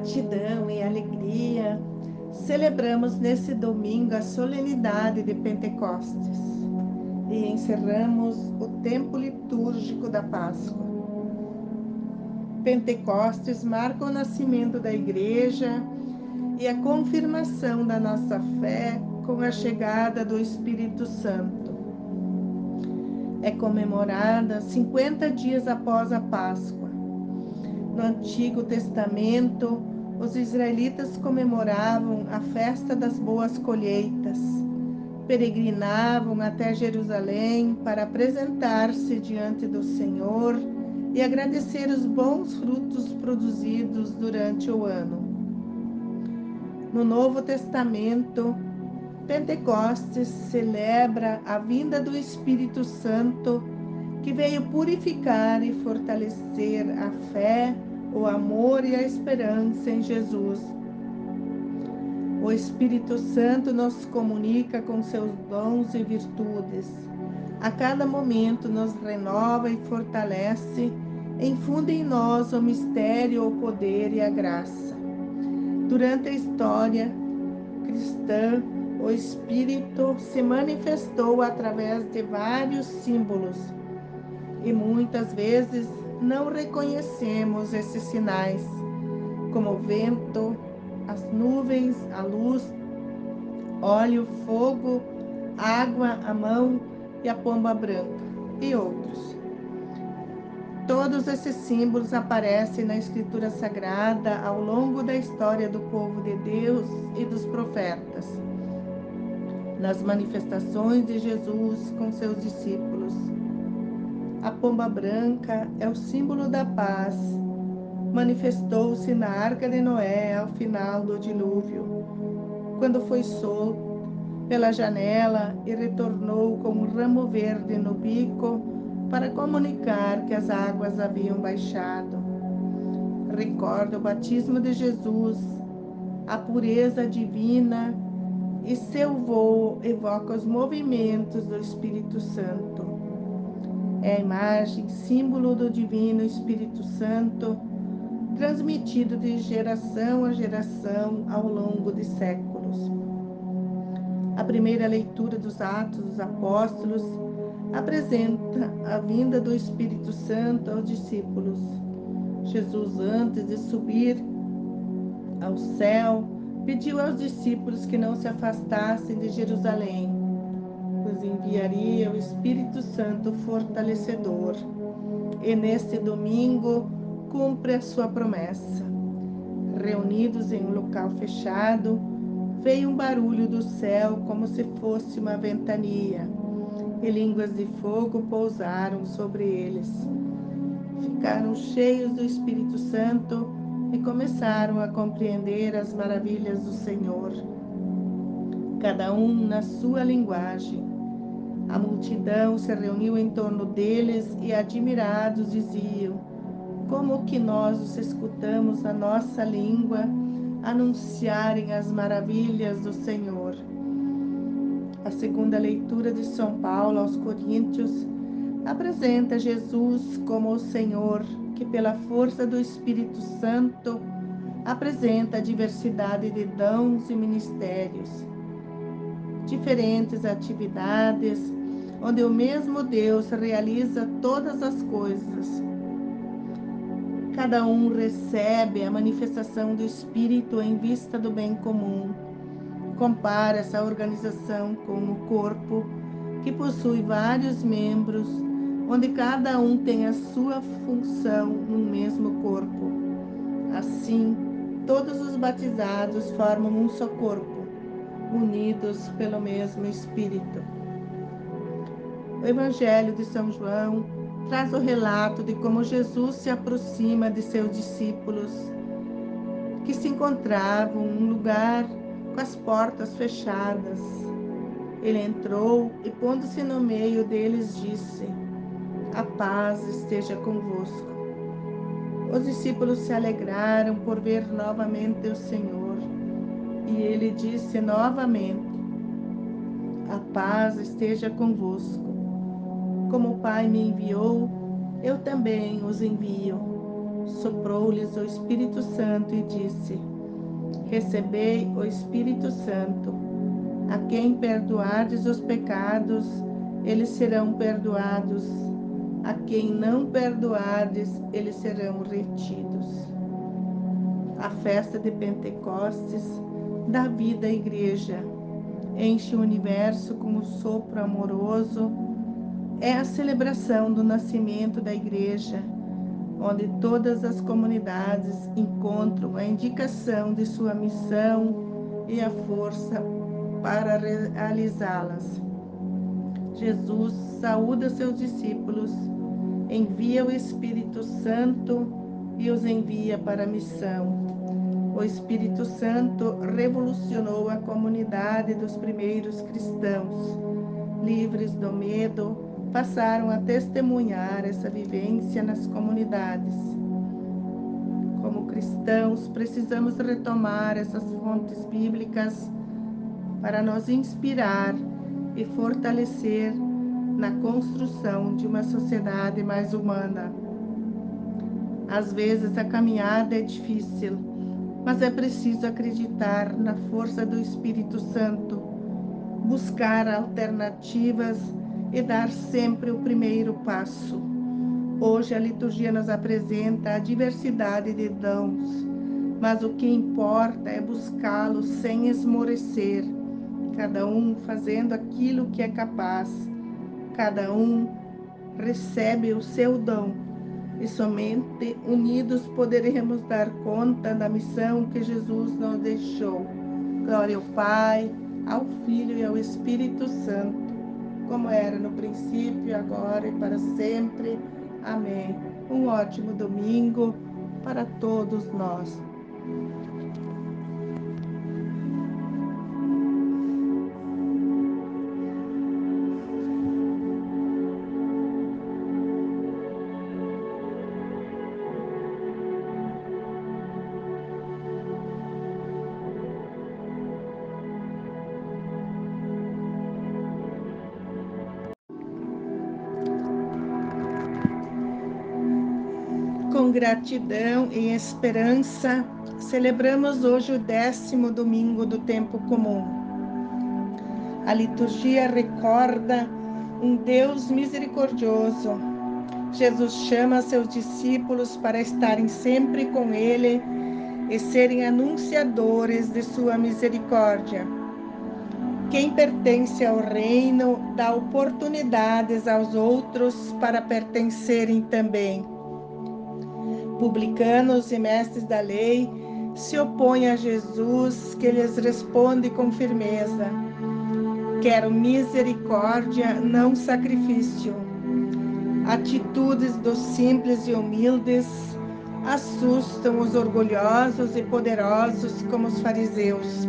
gratidão e alegria, celebramos nesse domingo a solenidade de Pentecostes e encerramos o tempo litúrgico da Páscoa. Pentecostes marca o nascimento da Igreja e a confirmação da nossa fé com a chegada do Espírito Santo. É comemorada 50 dias após a Páscoa no Antigo Testamento, os israelitas comemoravam a festa das boas colheitas, peregrinavam até Jerusalém para apresentar-se diante do Senhor e agradecer os bons frutos produzidos durante o ano. No Novo Testamento, Pentecostes celebra a vinda do Espírito Santo que veio purificar e fortalecer a fé, o amor e a esperança em Jesus. O Espírito Santo nos comunica com seus dons e virtudes. A cada momento nos renova e fortalece, infunde em nós o mistério, o poder e a graça. Durante a história cristã, o Espírito se manifestou através de vários símbolos e muitas vezes não reconhecemos esses sinais, como o vento, as nuvens, a luz, óleo, fogo, água, a mão e a pomba branca, e outros. Todos esses símbolos aparecem na Escritura Sagrada ao longo da história do povo de Deus e dos profetas, nas manifestações de Jesus com seus discípulos a pomba branca é o símbolo da paz. Manifestou-se na arca de Noé ao final do dilúvio, quando foi solto pela janela e retornou com um ramo verde no bico para comunicar que as águas haviam baixado. Recorda o batismo de Jesus, a pureza divina e seu voo evoca os movimentos do Espírito Santo é a imagem, símbolo do Divino Espírito Santo, transmitido de geração a geração ao longo de séculos. A primeira leitura dos Atos dos Apóstolos apresenta a vinda do Espírito Santo aos discípulos. Jesus, antes de subir ao céu, pediu aos discípulos que não se afastassem de Jerusalém enviaria o Espírito Santo fortalecedor. E neste domingo cumpre a sua promessa. Reunidos em um local fechado, veio um barulho do céu como se fosse uma ventania, e línguas de fogo pousaram sobre eles. Ficaram cheios do Espírito Santo e começaram a compreender as maravilhas do Senhor, cada um na sua linguagem. A multidão se reuniu em torno deles e, admirados, diziam: Como que nós os escutamos a nossa língua anunciarem as maravilhas do Senhor? A segunda leitura de São Paulo aos Coríntios apresenta Jesus como o Senhor que, pela força do Espírito Santo, apresenta a diversidade de dons e ministérios, diferentes atividades onde o mesmo Deus realiza todas as coisas. Cada um recebe a manifestação do Espírito em vista do bem comum. Compara essa organização com o corpo, que possui vários membros, onde cada um tem a sua função no mesmo corpo. Assim, todos os batizados formam um só corpo, unidos pelo mesmo Espírito. O Evangelho de São João traz o relato de como Jesus se aproxima de seus discípulos, que se encontravam em um lugar com as portas fechadas. Ele entrou e, pondo-se no meio deles, disse: A paz esteja convosco. Os discípulos se alegraram por ver novamente o Senhor. E ele disse novamente: A paz esteja convosco. Como o Pai me enviou, eu também os envio. soprou-lhes o Espírito Santo e disse: Recebei o Espírito Santo. A quem perdoardes os pecados, eles serão perdoados. A quem não perdoardes, eles serão retidos. A festa de Pentecostes dá vida à igreja, enche o universo com o sopro amoroso. É a celebração do nascimento da igreja, onde todas as comunidades encontram a indicação de sua missão e a força para realizá-las. Jesus saúda seus discípulos, envia o Espírito Santo e os envia para a missão. O Espírito Santo revolucionou a comunidade dos primeiros cristãos. Livres do medo, passaram a testemunhar essa vivência nas comunidades. Como cristãos, precisamos retomar essas fontes bíblicas para nos inspirar e fortalecer na construção de uma sociedade mais humana. Às vezes a caminhada é difícil, mas é preciso acreditar na força do Espírito Santo, buscar alternativas e dar sempre o primeiro passo. Hoje a liturgia nos apresenta a diversidade de dons, mas o que importa é buscá-los sem esmorecer cada um fazendo aquilo que é capaz, cada um recebe o seu dom e somente unidos poderemos dar conta da missão que Jesus nos deixou. Glória ao Pai, ao Filho e ao Espírito Santo, como era no princípio, agora e para sempre. Amém. Um ótimo domingo para todos nós. Gratidão e esperança, celebramos hoje o décimo domingo do tempo comum. A liturgia recorda um Deus misericordioso. Jesus chama seus discípulos para estarem sempre com Ele e serem anunciadores de sua misericórdia. Quem pertence ao reino dá oportunidades aos outros para pertencerem também publicanos e mestres da lei se opõem a Jesus, que lhes responde com firmeza: Quero misericórdia, não sacrifício. Atitudes dos simples e humildes assustam os orgulhosos e poderosos como os fariseus.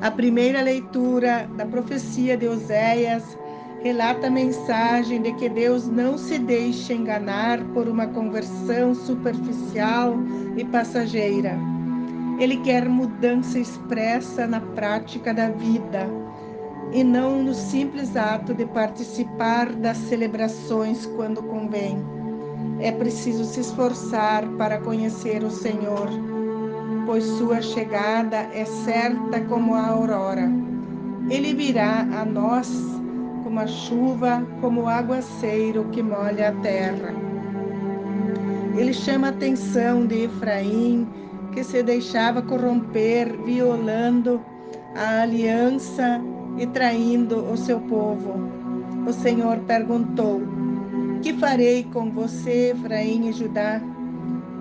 A primeira leitura da profecia de Oséias relata a mensagem de que Deus não se deixa enganar por uma conversão superficial e passageira. Ele quer mudança expressa na prática da vida e não no simples ato de participar das celebrações quando convém. É preciso se esforçar para conhecer o Senhor, pois sua chegada é certa como a aurora. Ele virá a nós como a chuva, como o aguaceiro que molha a terra. Ele chama a atenção de Efraim, que se deixava corromper, violando a aliança e traindo o seu povo. O Senhor perguntou: Que farei com você, Efraim e Judá?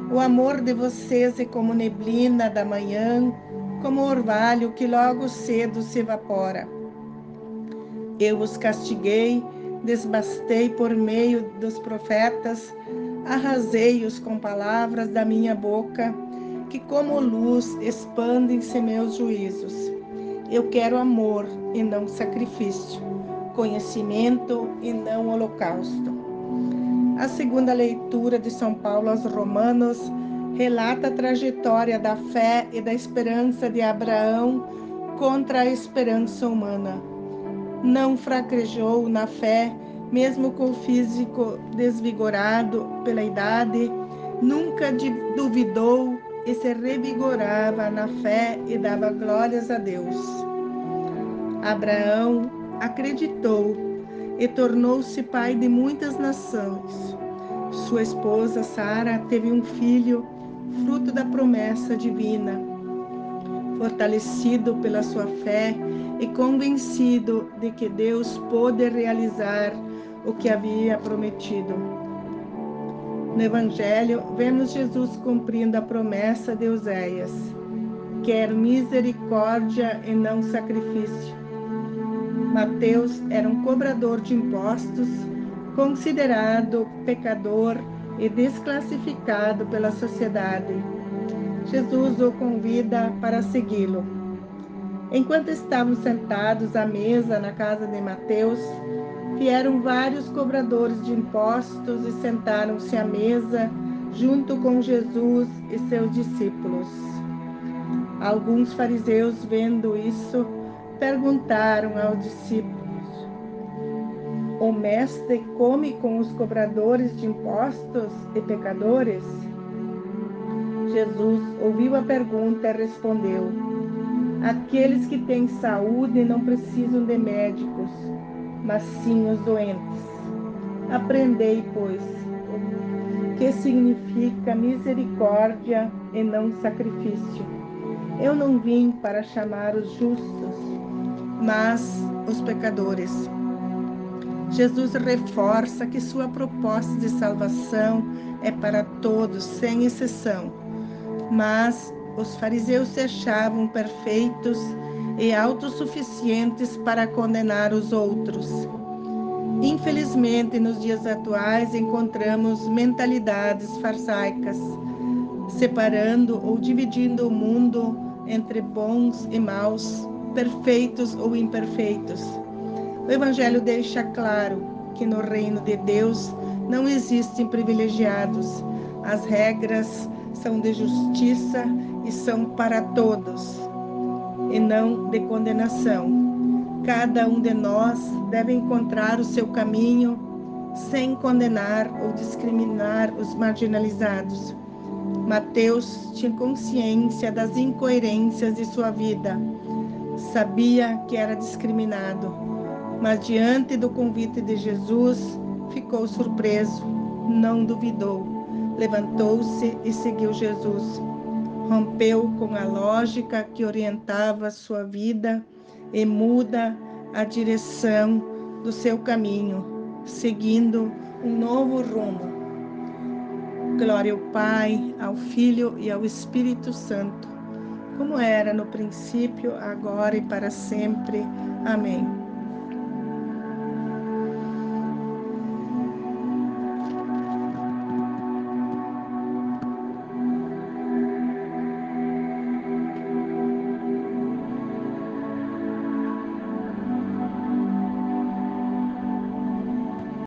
O amor de vocês é como neblina da manhã, como orvalho que logo cedo se evapora. Eu os castiguei, desbastei por meio dos profetas, arrasei-os com palavras da minha boca, que como luz expandem-se meus juízos. Eu quero amor e não sacrifício, conhecimento e não holocausto. A segunda leitura de São Paulo aos Romanos relata a trajetória da fé e da esperança de Abraão contra a esperança humana não fraquejou na fé, mesmo com o físico desvigorado pela idade, nunca duvidou e se revigorava na fé e dava glórias a Deus. Abraão acreditou e tornou-se pai de muitas nações. Sua esposa Sara teve um filho, fruto da promessa divina. Fortalecido pela sua fé e convencido de que Deus pôde realizar o que havia prometido. No Evangelho, vemos Jesus cumprindo a promessa de Oséias: quer misericórdia e não sacrifício. Mateus era um cobrador de impostos, considerado pecador e desclassificado pela sociedade. Jesus o convida para segui-lo. Enquanto estavam sentados à mesa na casa de Mateus, vieram vários cobradores de impostos e sentaram-se à mesa junto com Jesus e seus discípulos. Alguns fariseus, vendo isso, perguntaram aos discípulos: O mestre come com os cobradores de impostos e pecadores? Jesus ouviu a pergunta e respondeu: Aqueles que têm saúde não precisam de médicos mas sim os doentes. Aprendei, pois, que significa misericórdia e não sacrifício. Eu não vim para chamar os justos, mas os pecadores. Jesus reforça que sua proposta de salvação é para todos, sem exceção. Mas os fariseus se achavam perfeitos e autossuficientes para condenar os outros. Infelizmente, nos dias atuais, encontramos mentalidades farsaicas, separando ou dividindo o mundo entre bons e maus, perfeitos ou imperfeitos. O Evangelho deixa claro que no reino de Deus não existem privilegiados. As regras são de justiça e são para todos e não de condenação. Cada um de nós deve encontrar o seu caminho sem condenar ou discriminar os marginalizados. Mateus tinha consciência das incoerências de sua vida. Sabia que era discriminado, mas diante do convite de Jesus, ficou surpreso, não duvidou. Levantou-se e seguiu Jesus rompeu com a lógica que orientava sua vida e muda a direção do seu caminho, seguindo um novo rumo. Glória ao Pai, ao Filho e ao Espírito Santo, como era no princípio, agora e para sempre. Amém.